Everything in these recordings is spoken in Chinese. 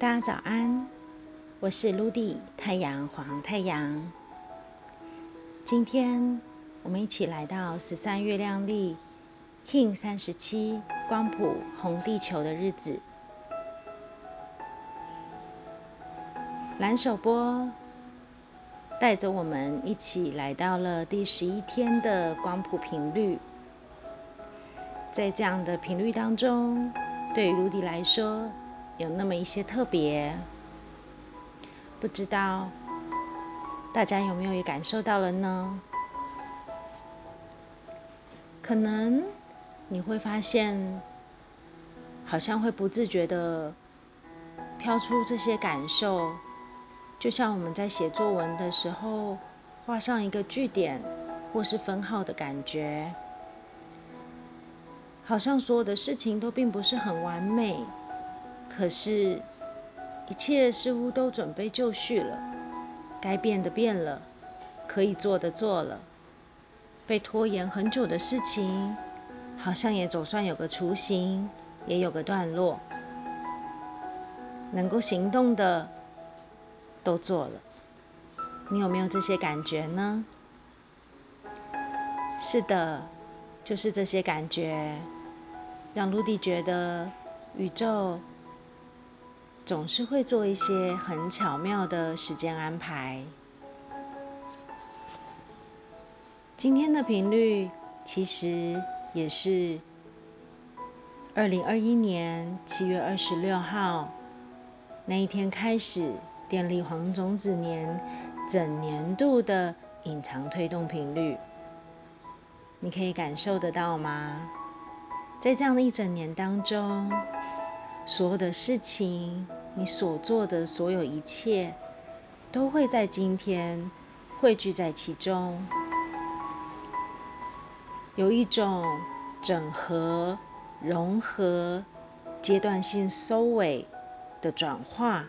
大家早安，我是卢迪太阳黄太阳。今天我们一起来到十三月亮历 King 三十七光谱红地球的日子。蓝手波带着我们一起来到了第十一天的光谱频率。在这样的频率当中，对于卢迪来说。有那么一些特别，不知道大家有没有也感受到了呢？可能你会发现，好像会不自觉的飘出这些感受，就像我们在写作文的时候画上一个句点或是分号的感觉，好像所有的事情都并不是很完美。可是，一切似乎都准备就绪了，该变的变了，可以做的做了，被拖延很久的事情，好像也总算有个雏形，也有个段落，能够行动的都做了。你有没有这些感觉呢？是的，就是这些感觉，让陆地觉得宇宙。总是会做一些很巧妙的时间安排。今天的频率其实也是二零二一年七月二十六号那一天开始，电力黄种子年整年度的隐藏推动频率。你可以感受得到吗？在这样的一整年当中。所有的事情，你所做的所有一切，都会在今天汇聚在其中，有一种整合、融合、阶段性收尾的转化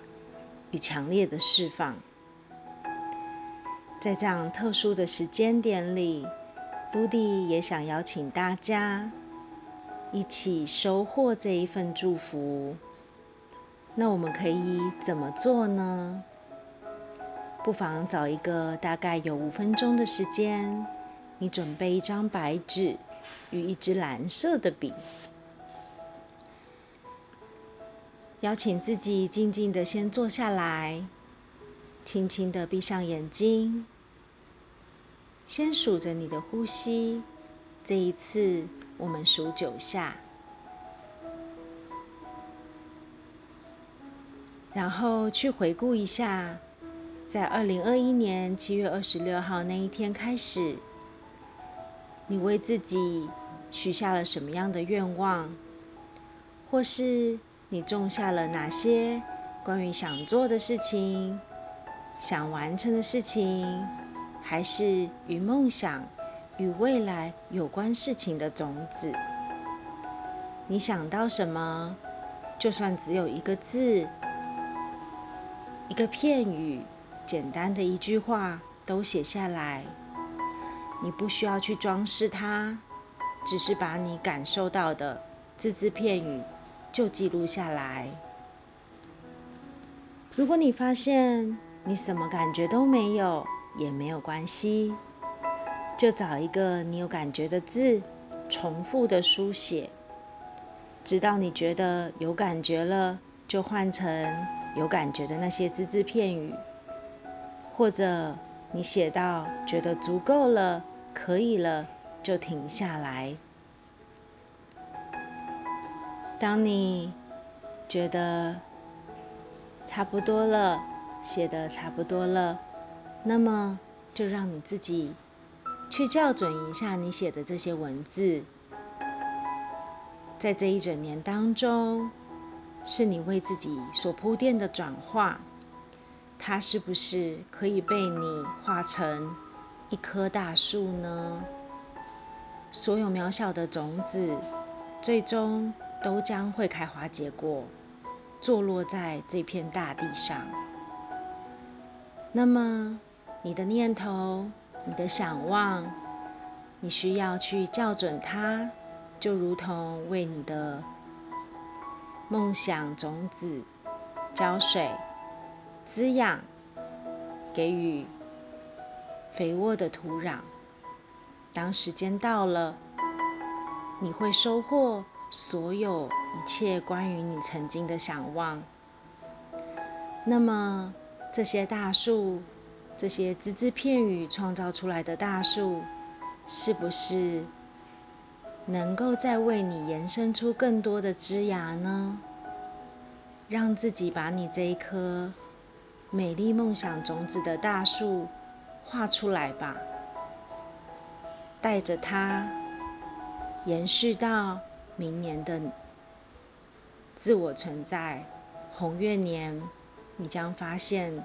与强烈的释放。在这样特殊的时间点里，卢迪也想邀请大家。一起收获这一份祝福，那我们可以怎么做呢？不妨找一个大概有五分钟的时间，你准备一张白纸与一支蓝色的笔，邀请自己静静的先坐下来，轻轻的闭上眼睛，先数着你的呼吸。这一次。我们数九下，然后去回顾一下，在二零二一年七月二十六号那一天开始，你为自己许下了什么样的愿望，或是你种下了哪些关于想做的事情、想完成的事情，还是与梦想？与未来有关事情的种子，你想到什么？就算只有一个字、一个片语、简单的一句话，都写下来。你不需要去装饰它，只是把你感受到的字字片语就记录下来。如果你发现你什么感觉都没有，也没有关系。就找一个你有感觉的字，重复的书写，直到你觉得有感觉了，就换成有感觉的那些字字片语，或者你写到觉得足够了，可以了，就停下来。当你觉得差不多了，写的差不多了，那么就让你自己。去校准一下你写的这些文字，在这一整年当中，是你为自己所铺垫的转化，它是不是可以被你化成一棵大树呢？所有渺小的种子，最终都将会开花结果，坐落在这片大地上。那么，你的念头。你的想望，你需要去校准它，就如同为你的梦想种子浇水、滋养，给予肥沃的土壤。当时间到了，你会收获所有一切关于你曾经的想望。那么，这些大树，这些只字片语创造出来的大树，是不是能够再为你延伸出更多的枝芽呢？让自己把你这一颗美丽梦想种子的大树画出来吧，带着它延续到明年的自我存在红月年。你将发现，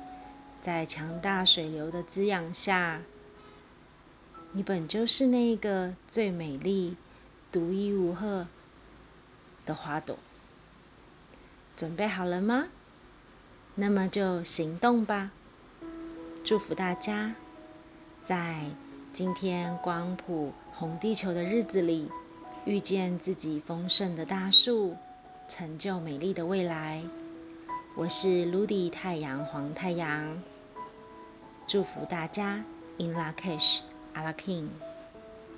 在强大水流的滋养下，你本就是那个最美丽、独一无二的花朵。准备好了吗？那么就行动吧！祝福大家，在今天光谱红地球的日子里，遇见自己丰盛的大树，成就美丽的未来。我是 Ludy 太阳黄太阳，祝福大家 In La Cash, a la King。